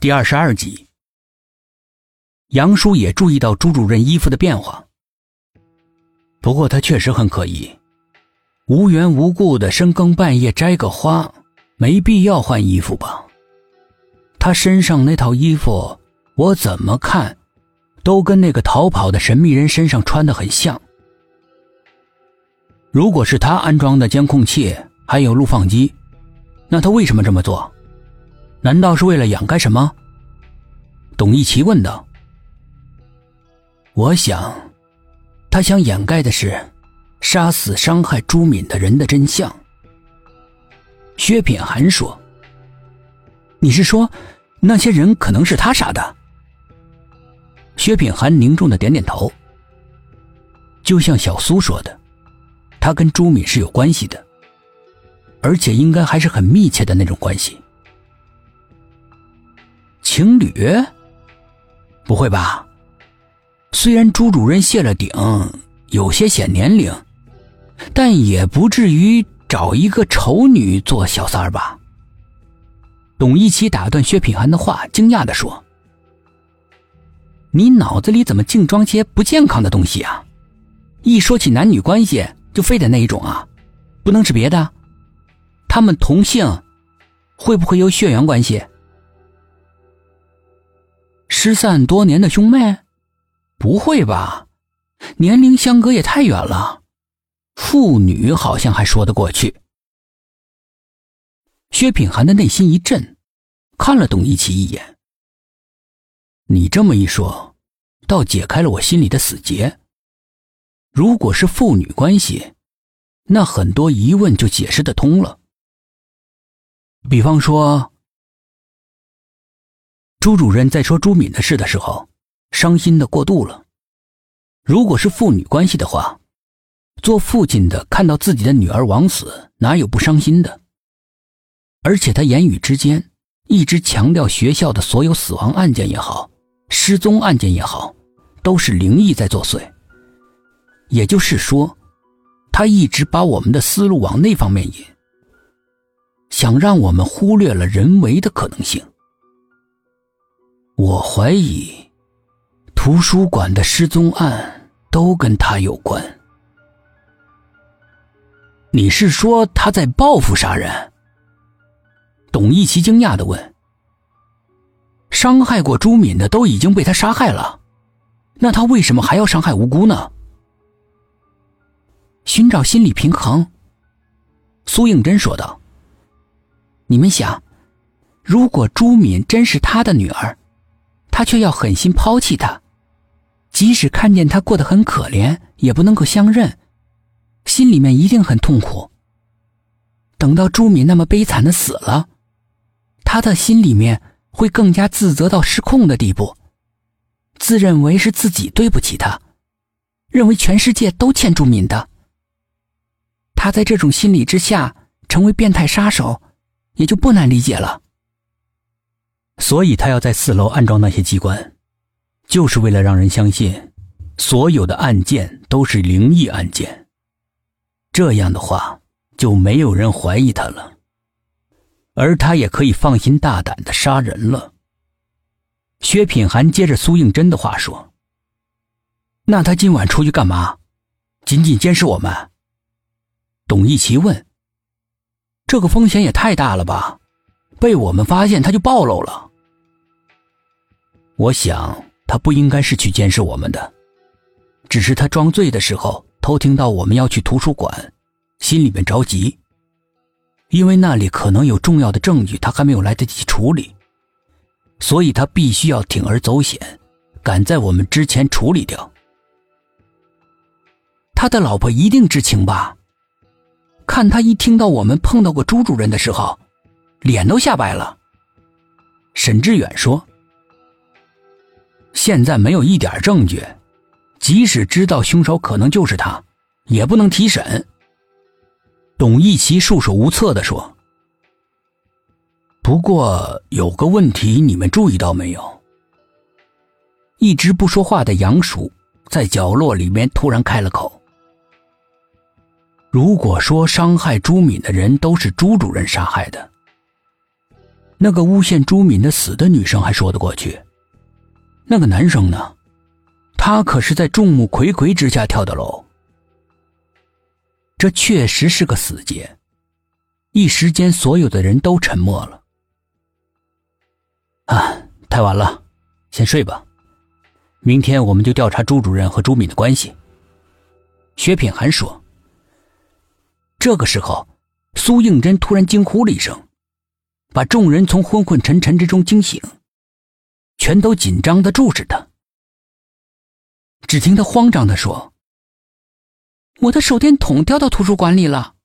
第二十二集，杨叔也注意到朱主任衣服的变化。不过他确实很可疑，无缘无故的深更半夜摘个花，没必要换衣服吧？他身上那套衣服，我怎么看，都跟那个逃跑的神秘人身上穿的很像。如果是他安装的监控器还有录放机，那他为什么这么做？难道是为了掩盖什么？董一奇问道。我想，他想掩盖的是杀死、伤害朱敏的人的真相。薛品涵说：“你是说，那些人可能是他杀的？”薛品涵凝重的点点头。就像小苏说的，他跟朱敏是有关系的，而且应该还是很密切的那种关系。情侣？不会吧？虽然朱主任谢了顶，有些显年龄，但也不至于找一个丑女做小三儿吧？董一奇打断薛品涵的话，惊讶的说：“你脑子里怎么净装些不健康的东西啊？一说起男女关系，就非得那一种啊？不能是别的？他们同姓，会不会有血缘关系？”失散多年的兄妹，不会吧？年龄相隔也太远了。父女好像还说得过去。薛品涵的内心一震，看了董一奇一眼。你这么一说，倒解开了我心里的死结。如果是父女关系，那很多疑问就解释得通了。比方说。朱主任在说朱敏的事的时候，伤心的过度了。如果是父女关系的话，做父亲的看到自己的女儿枉死，哪有不伤心的？而且他言语之间一直强调学校的所有死亡案件也好，失踪案件也好，都是灵异在作祟。也就是说，他一直把我们的思路往那方面引，想让我们忽略了人为的可能性。我怀疑，图书馆的失踪案都跟他有关。你是说他在报复杀人？董一奇惊讶的问。伤害过朱敏的都已经被他杀害了，那他为什么还要伤害无辜呢？寻找心理平衡。苏应真说道：“你们想，如果朱敏真是他的女儿？”他却要狠心抛弃他，即使看见他过得很可怜，也不能够相认，心里面一定很痛苦。等到朱敏那么悲惨的死了，他的心里面会更加自责到失控的地步，自认为是自己对不起他，认为全世界都欠朱敏的。他在这种心理之下成为变态杀手，也就不难理解了。所以他要在四楼安装那些机关，就是为了让人相信，所有的案件都是灵异案件。这样的话，就没有人怀疑他了，而他也可以放心大胆的杀人了。薛品涵接着苏应真的话说：“那他今晚出去干嘛？仅仅监视我们？”董一奇问：“这个风险也太大了吧？被我们发现他就暴露了。”我想他不应该是去监视我们的，只是他装醉的时候偷听到我们要去图书馆，心里面着急，因为那里可能有重要的证据，他还没有来得及处理，所以他必须要铤而走险，赶在我们之前处理掉。他的老婆一定知情吧？看他一听到我们碰到过朱主任的时候，脸都吓白了。沈志远说。现在没有一点证据，即使知道凶手可能就是他，也不能提审。董一奇束手无策的说：“不过有个问题，你们注意到没有？”一直不说话的杨叔在角落里面突然开了口：“如果说伤害朱敏的人都是朱主任杀害的，那个诬陷朱敏的死的女生还说得过去，那个男生呢？他可是在众目睽睽之下跳的楼，这确实是个死结。一时间，所有的人都沉默了。啊，太晚了，先睡吧。明天我们就调查朱主任和朱敏的关系。薛品涵说。这个时候，苏应真突然惊呼了一声，把众人从昏昏沉沉之中惊醒，全都紧张的注视他。只听他慌张的说：“我的手电筒掉到图书馆里了。”